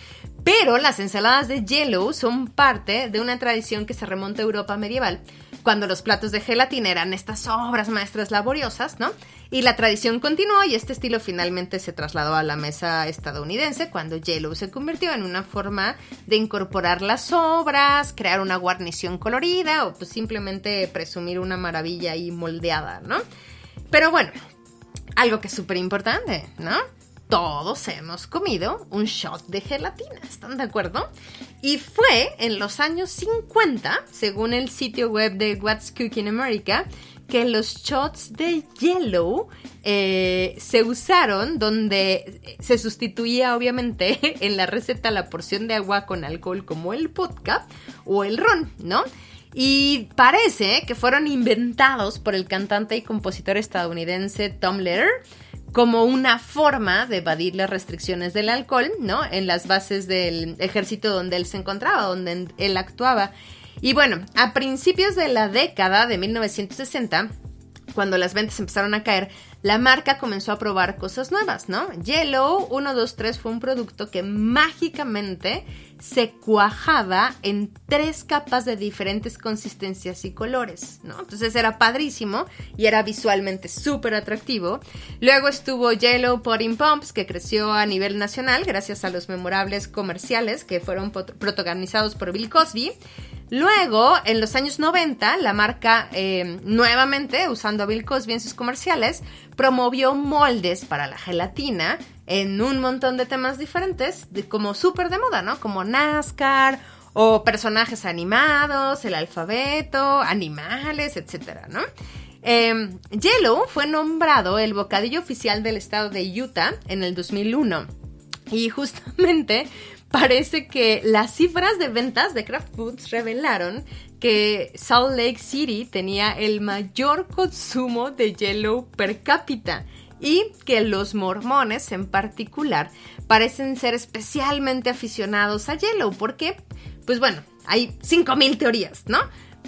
Pero las ensaladas de Yellow son parte de una tradición que se remonta a Europa medieval, cuando los platos de gelatina eran estas obras maestras laboriosas, ¿no? Y la tradición continuó y este estilo finalmente se trasladó a la mesa estadounidense cuando Yellow se convirtió en una forma de incorporar las obras, crear una guarnición colorida o pues simplemente presumir una maravilla ahí moldeada, ¿no? Pero bueno, algo que es súper importante, ¿no? Todos hemos comido un shot de gelatina, ¿están de acuerdo? Y fue en los años 50, según el sitio web de What's Cooking America, que los shots de Yellow eh, se usaron donde se sustituía obviamente en la receta la porción de agua con alcohol como el vodka o el ron, ¿no? Y parece que fueron inventados por el cantante y compositor estadounidense Tom Lehrer como una forma de evadir las restricciones del alcohol, ¿no? En las bases del ejército donde él se encontraba, donde él actuaba. Y bueno, a principios de la década de 1960, cuando las ventas empezaron a caer, la marca comenzó a probar cosas nuevas, ¿no? Yellow 123 fue un producto que mágicamente se cuajaba en tres capas de diferentes consistencias y colores, ¿no? Entonces era padrísimo y era visualmente súper atractivo. Luego estuvo Yellow Pudding Pumps, que creció a nivel nacional gracias a los memorables comerciales que fueron protagonizados por Bill Cosby. Luego, en los años 90, la marca, eh, nuevamente usando a Bill Cosby en sus comerciales, promovió moldes para la gelatina en un montón de temas diferentes, como súper de moda, ¿no? Como NASCAR o personajes animados, el alfabeto, animales, etcétera, ¿no? Eh, Yellow fue nombrado el bocadillo oficial del estado de Utah en el 2001. Y justamente parece que las cifras de ventas de Kraft Foods revelaron que Salt Lake City tenía el mayor consumo de Yellow per cápita y que los mormones en particular parecen ser especialmente aficionados a Yellow porque, pues bueno, hay 5000 teorías, ¿no?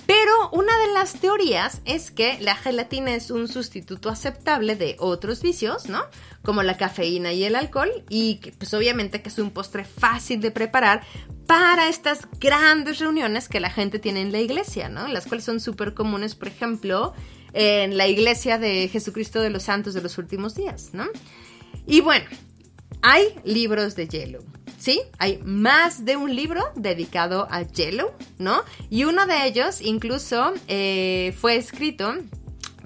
Pero una de las teorías es que la gelatina es un sustituto aceptable de otros vicios, ¿no? Como la cafeína y el alcohol, y que pues obviamente que es un postre fácil de preparar para estas grandes reuniones que la gente tiene en la iglesia, ¿no? Las cuales son súper comunes, por ejemplo, en la iglesia de Jesucristo de los Santos de los Últimos Días, ¿no? Y bueno, hay libros de Yellow, ¿sí? Hay más de un libro dedicado a Yellow, ¿no? Y uno de ellos incluso eh, fue escrito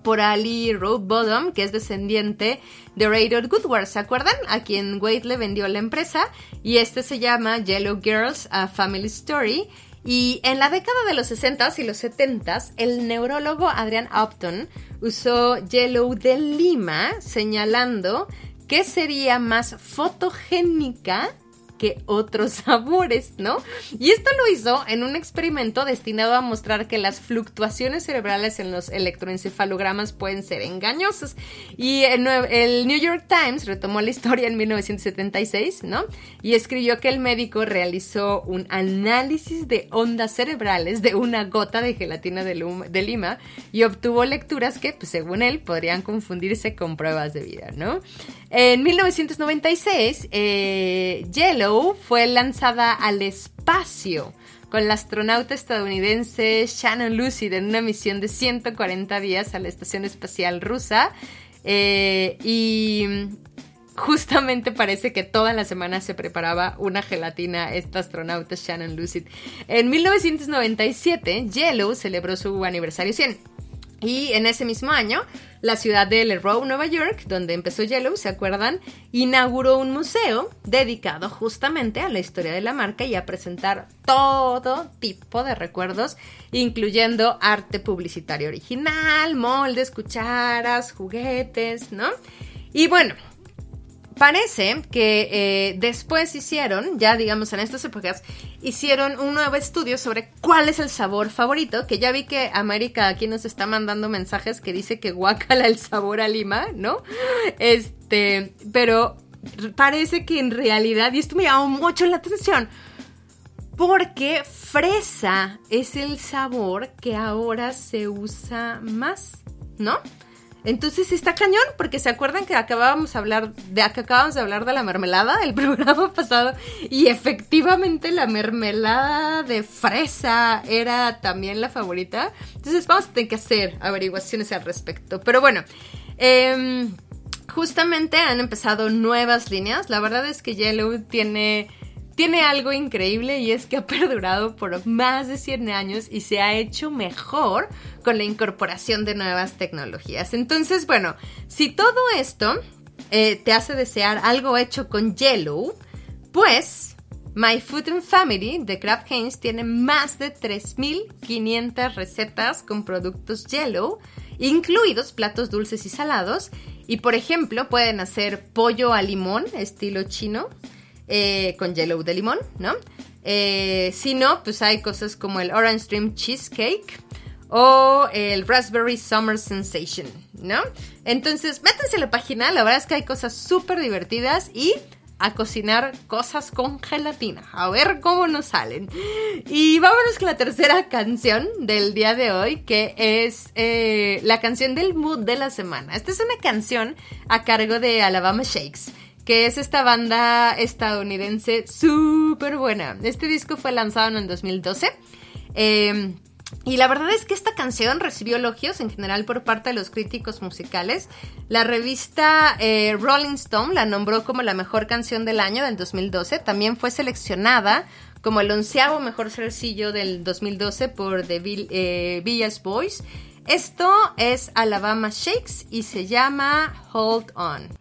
por Ali Roadbottom, que es descendiente de Radar Goodward, ¿se acuerdan? A quien Wade le vendió la empresa. Y este se llama Yellow Girls, A Family Story. Y en la década de los 60s y los 70s, el neurólogo Adrian Upton usó Yellow de Lima, señalando que sería más fotogénica que otros sabores, ¿no? Y esto lo hizo en un experimento destinado a mostrar que las fluctuaciones cerebrales en los electroencefalogramas pueden ser engañosas. Y el, New York Times retomó la historia en 1976, ¿no? Y escribió que el médico realizó un análisis de ondas cerebrales de una gota de gelatina de lima y obtuvo lecturas que, pues, según él, podrían confundirse con pruebas de vida, ¿no? En 1996, eh, Yellow fue lanzada al espacio con la astronauta estadounidense Shannon Lucid en una misión de 140 días a la Estación Espacial Rusa. Eh, y justamente parece que toda la semana se preparaba una gelatina esta astronauta Shannon Lucid. En 1997, Yellow celebró su aniversario 100. Y en ese mismo año, la ciudad de El Row, Nueva York, donde empezó Yellow, ¿se acuerdan? Inauguró un museo dedicado justamente a la historia de la marca y a presentar todo tipo de recuerdos, incluyendo arte publicitario original, moldes, cucharas, juguetes, ¿no? Y bueno, Parece que eh, después hicieron, ya digamos en estas épocas, hicieron un nuevo estudio sobre cuál es el sabor favorito, que ya vi que América aquí nos está mandando mensajes que dice que guacala el sabor a lima, ¿no? Este, pero parece que en realidad, y esto me llamó mucho la atención, porque fresa es el sabor que ahora se usa más, ¿no? Entonces está cañón, porque se acuerdan que acabábamos de hablar de que acabamos de hablar de la mermelada el programa pasado y efectivamente la mermelada de fresa era también la favorita. Entonces vamos a tener que hacer averiguaciones al respecto. Pero bueno, em, justamente han empezado nuevas líneas. La verdad es que Yellow tiene tiene algo increíble y es que ha perdurado por más de 100 años y se ha hecho mejor con la incorporación de nuevas tecnologías. Entonces, bueno, si todo esto eh, te hace desear algo hecho con Yellow, pues My Food and Family de Kraft Heinz tiene más de 3.500 recetas con productos Yellow, incluidos platos dulces y salados. Y por ejemplo, pueden hacer pollo a limón, estilo chino, eh, con yellow de limón, ¿no? Eh, si no, pues hay cosas como el Orange Dream Cheesecake o el Raspberry Summer Sensation, ¿no? Entonces, métanse a la página, la verdad es que hay cosas súper divertidas y
a cocinar cosas con gelatina. A ver cómo nos salen. Y vámonos con la tercera canción del día de hoy, que es eh, la canción del mood de la semana. Esta es una canción a cargo de Alabama Shakes que es esta banda estadounidense súper buena. Este disco fue lanzado en el 2012. Eh, y la verdad es que esta canción recibió elogios en general por parte de los críticos musicales. La revista eh, Rolling Stone la nombró como la mejor canción del año del 2012. También fue seleccionada como el onceavo mejor sencillo del 2012 por The eh, Villas Boys. Esto es Alabama Shakes y se llama Hold On.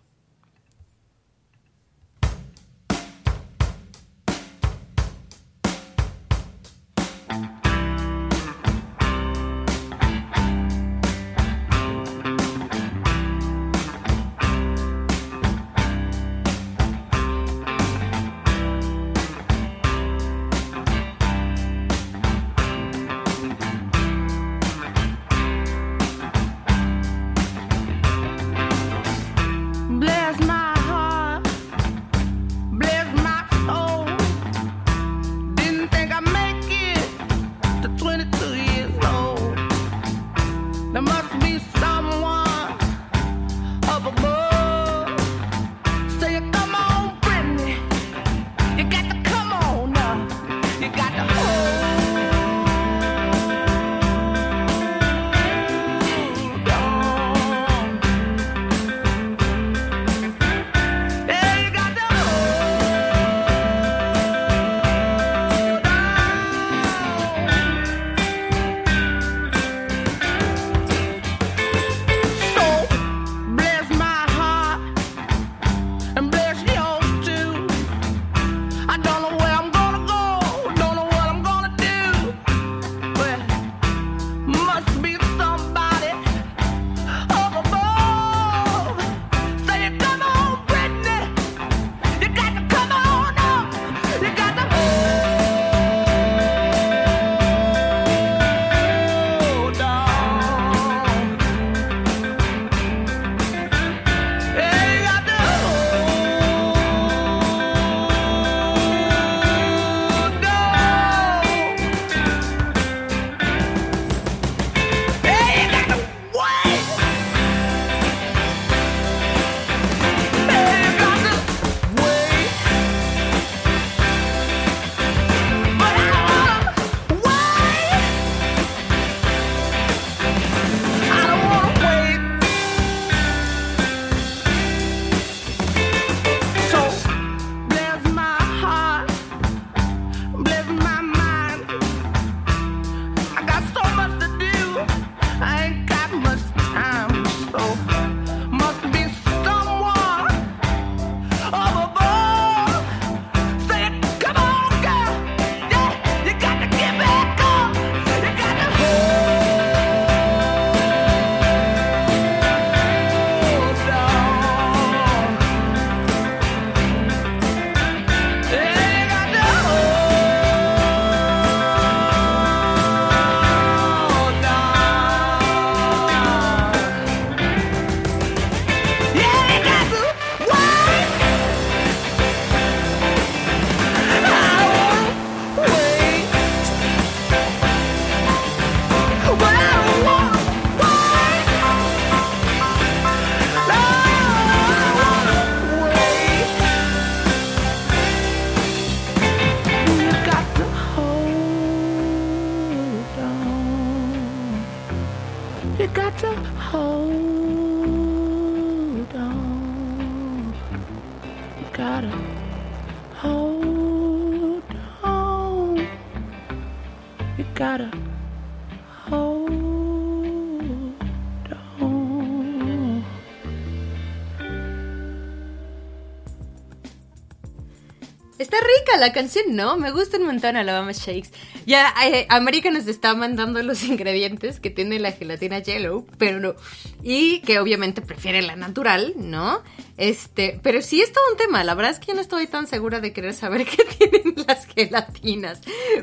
La canción, ¿no? Me gusta un montón Alabama Shakes. Ya eh, América nos está mandando los ingredientes que tiene la gelatina Yellow, pero no. Y que obviamente prefiere la natural, ¿no? Este, pero sí es todo un tema. La verdad es que yo no estoy tan segura de querer saber qué tienen las gelatinas.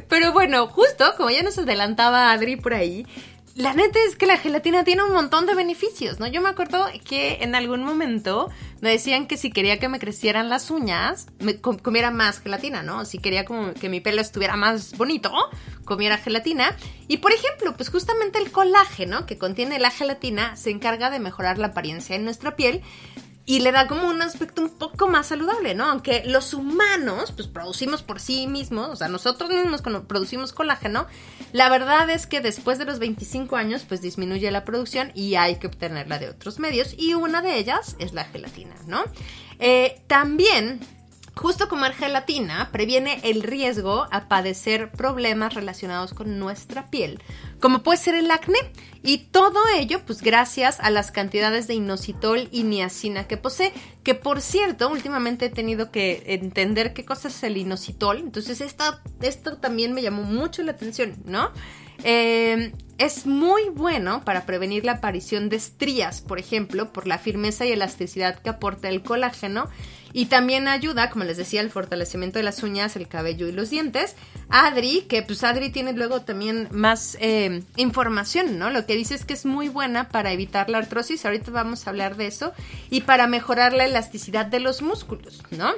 Pero bueno, justo como ya nos adelantaba Adri por ahí,
la neta es que la gelatina tiene un montón de beneficios, ¿no? Yo me acuerdo que en algún momento me decían que si quería que me crecieran las uñas, me com- comiera más gelatina, ¿no? Si quería que mi pelo estuviera más bonito, comiera gelatina. Y por ejemplo, pues justamente el colágeno que contiene la gelatina se encarga de mejorar la apariencia en nuestra piel y le da como un aspecto un poco más saludable, ¿no? Aunque los humanos, pues producimos por sí mismos, o sea, nosotros mismos producimos colágeno, la verdad es que después de los 25 años, pues disminuye la producción y hay que obtenerla de otros medios, y una de ellas es la gelatina, ¿no? Eh, también Justo comer gelatina previene el riesgo a padecer problemas relacionados con nuestra piel, como puede ser el acné, y todo ello pues gracias a las cantidades de inositol y niacina que posee, que por cierto, últimamente he tenido que entender qué cosa es el inositol, entonces esto también me llamó mucho la atención, ¿no? Eh, es muy bueno para prevenir la aparición de estrías, por ejemplo, por la firmeza y elasticidad que aporta el colágeno. Y también ayuda, como les decía, al fortalecimiento de las uñas, el cabello y los dientes. Adri, que pues Adri tiene luego también más eh, información, ¿no? Lo que dice es que es muy buena para evitar la artrosis, ahorita vamos a hablar de eso, y para mejorar la elasticidad de los músculos, ¿no?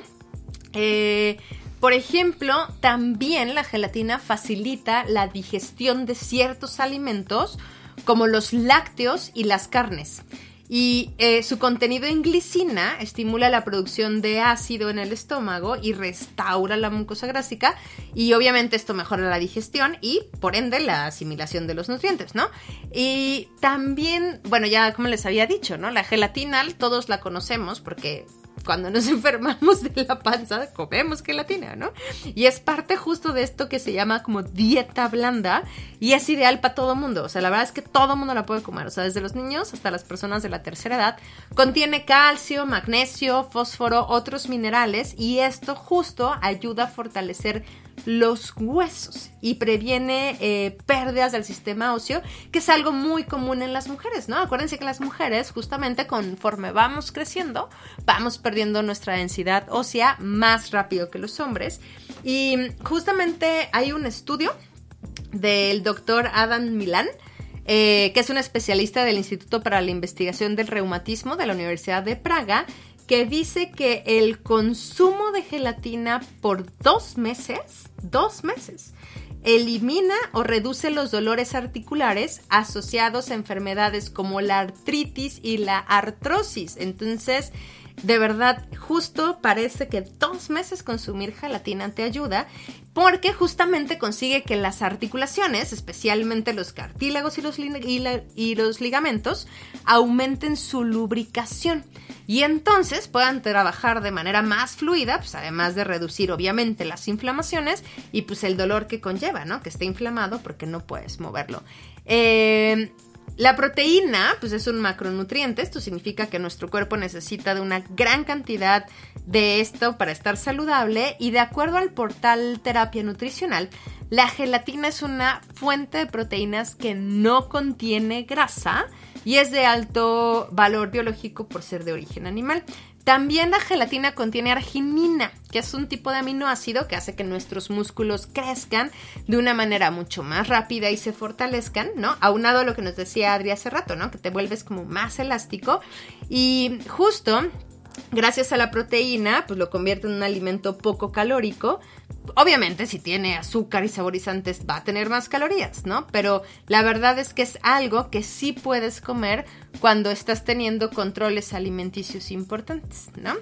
Eh, por ejemplo, también la gelatina facilita la digestión de ciertos alimentos como los lácteos y las carnes. Y eh, su contenido en glicina estimula la producción de ácido en el estómago y restaura la mucosa gástrica. Y obviamente esto mejora la digestión y por ende la asimilación de los nutrientes, ¿no? Y también, bueno, ya como les había dicho, ¿no? La gelatina todos la conocemos porque cuando nos enfermamos de la panza, comemos gelatina, ¿no? Y es parte justo de esto que se llama como dieta blanda y es ideal para todo mundo. O sea, la verdad es que todo mundo la puede comer. O sea, desde los niños hasta las personas de la tercera edad. Contiene calcio, magnesio, fósforo, otros minerales y esto justo ayuda a fortalecer los huesos y previene eh, pérdidas del sistema óseo, que es algo muy común en las mujeres, ¿no? Acuérdense que las mujeres, justamente conforme vamos creciendo, vamos perdiendo nuestra densidad ósea más rápido que los hombres. Y justamente hay un estudio del doctor Adam Milan, eh, que es un especialista del Instituto para la Investigación del Reumatismo de la Universidad de Praga, que dice que el consumo de gelatina por dos meses, dos meses, elimina o reduce los dolores articulares asociados a enfermedades como la artritis y la artrosis. Entonces, de verdad, justo parece que dos meses consumir gelatina te ayuda porque justamente consigue que las articulaciones, especialmente los cartílagos y los, ligamentos, aumenten su lubricación y entonces puedan trabajar de manera más fluida, pues además de reducir obviamente las inflamaciones y pues el dolor que conlleva, ¿no? Que esté inflamado porque no puedes moverlo. Eh, la proteína, pues es un macronutriente, esto significa que nuestro cuerpo necesita de una gran cantidad de esto para estar saludable y de acuerdo al portal Terapia Nutricional, la gelatina es una fuente de proteínas que no contiene grasa y es de alto valor biológico por ser de origen animal. También la gelatina contiene arginina, que es un tipo de aminoácido que hace que nuestros músculos crezcan de una manera mucho más rápida y se fortalezcan, ¿no? Aunado a lo que nos decía Adri hace rato, ¿no? Que te vuelves como más elástico. Y justo gracias a la proteína, pues lo convierte en un alimento poco calórico. Obviamente, si tiene azúcar y saborizantes, va a tener más calorías, ¿no? Pero la verdad es que es algo que sí puedes comer cuando estás teniendo controles alimenticios importantes, ¿no?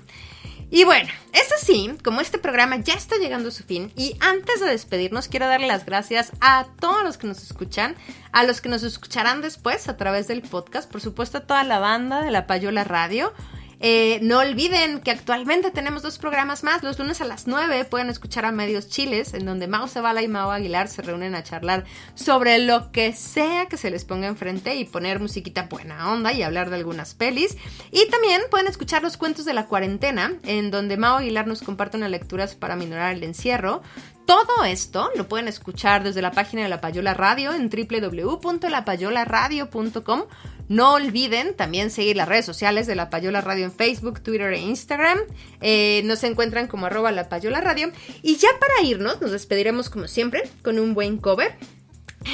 Y bueno, es así, como este programa ya está llegando a su fin, y antes de despedirnos, quiero darle las gracias a todos los que nos escuchan, a los que nos escucharán después a través del podcast, por supuesto a toda la banda de la Payola Radio. Eh, no olviden que actualmente tenemos dos programas más. Los lunes a las 9 pueden escuchar a Medios Chiles, en donde Mao Zavala y Mao Aguilar se reúnen a charlar sobre lo que sea que se les ponga enfrente y poner musiquita buena onda y hablar de algunas pelis. Y también pueden escuchar los cuentos de la cuarentena, en donde Mao Aguilar nos comparte unas lecturas para minorar el encierro. Todo esto lo pueden escuchar desde la página de La Payola Radio en www.lapayolaradio.com. No olviden también seguir las redes sociales de La Payola Radio en Facebook, Twitter e Instagram. Eh, nos encuentran como arroba La Payola Radio. Y ya para irnos, nos despediremos como siempre con un buen cover.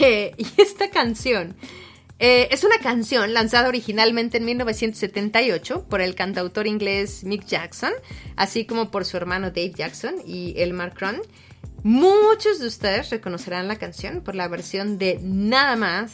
Eh, y esta canción Eh, es una canción lanzada originalmente en 1978 por el cantautor inglés Mick Jackson, así como por su hermano Dave Jackson y Elmar Cron. Muchos de ustedes reconocerán la canción por la versión de nada más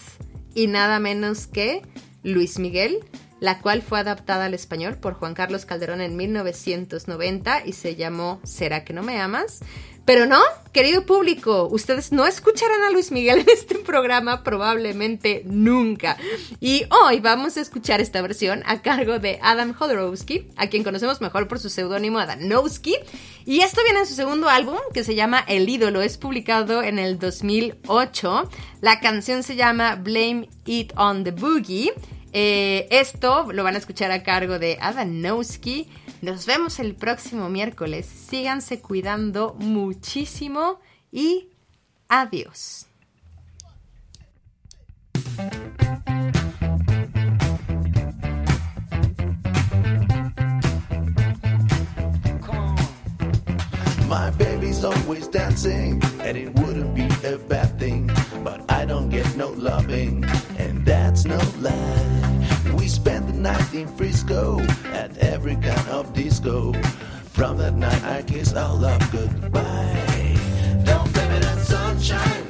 y nada menos que Luis Miguel, la cual fue adaptada al español por Juan Carlos Calderón en 1990 y se llamó ¿Será que no me amas? Pero no, querido público, ustedes no escucharán a Luis Miguel en este programa probablemente nunca. Y hoy vamos a escuchar esta versión a cargo de Adam Jodorowsky, a quien conocemos mejor por su seudónimo Adanowski. Y esto viene en su segundo álbum, que se llama El ídolo, es publicado en el 2008. La canción se llama Blame It on the Boogie. Eh, esto lo van a escuchar a cargo de Adanowski. Nos vemos el próximo miércoles. Síganse cuidando muchísimo y adiós.
My baby's always dancing, and it wouldn't be a bad thing. But I don't get no loving, and that's no lie. We spent the night in Frisco at every kind of disco. From that night, I kiss our love goodbye. Don't blame it on sunshine,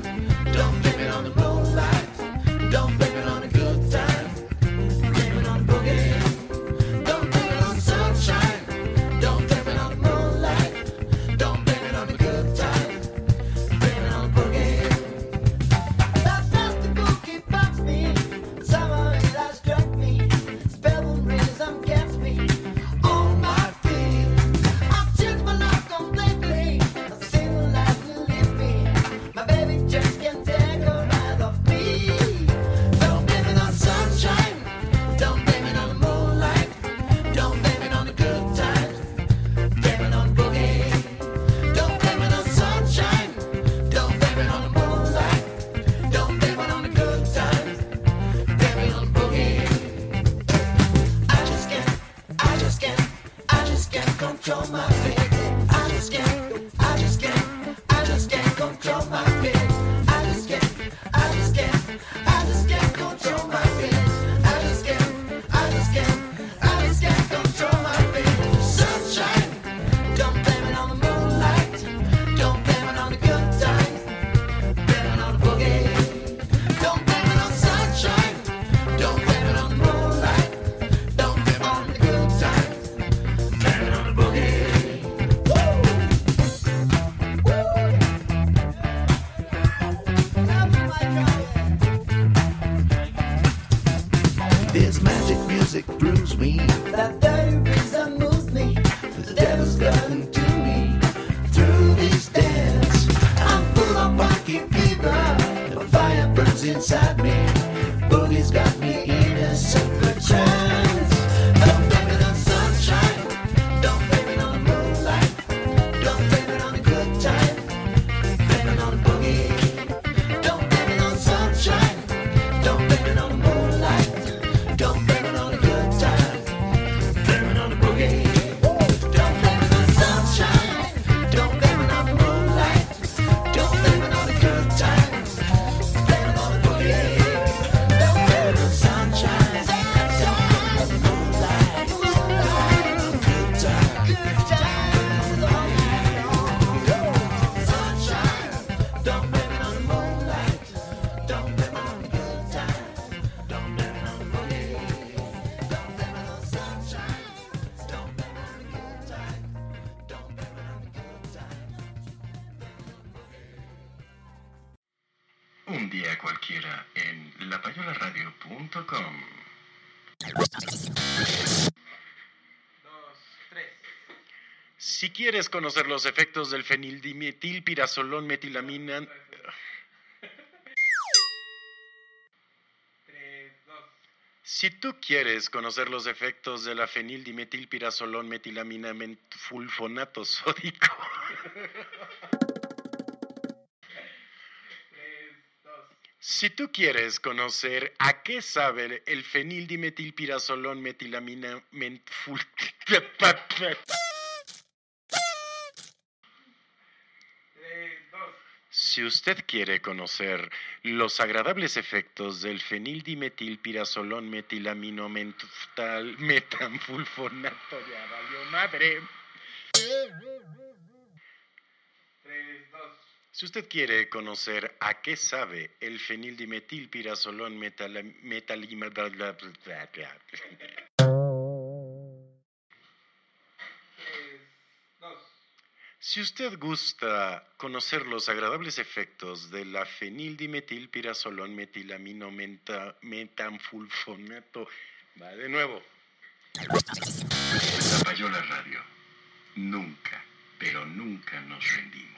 Un día cualquiera en lapayolaradio.com. Si quieres conocer los efectos del fenildimetilpirazolón metilamina... Si tú quieres conocer los efectos de la fenildimetilpirazolón metilamina fulfonato sódico... Si tú quieres conocer a qué sabe el fenildimetilpirazolón metilamina mentful... Si usted quiere conocer los agradables efectos del fenildimetilpirazolón metilamino mental metanfulfonato valió madre. Si usted quiere conocer a qué sabe el fenildimetilpirazolón metala, metalima-. Si usted gusta conocer los agradables efectos de la fenildimetilpirazolón metilamino metanfulfonato, va de nuevo.
La Payola Radio. Nunca, pero nunca nos rendimos.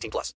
18 plus.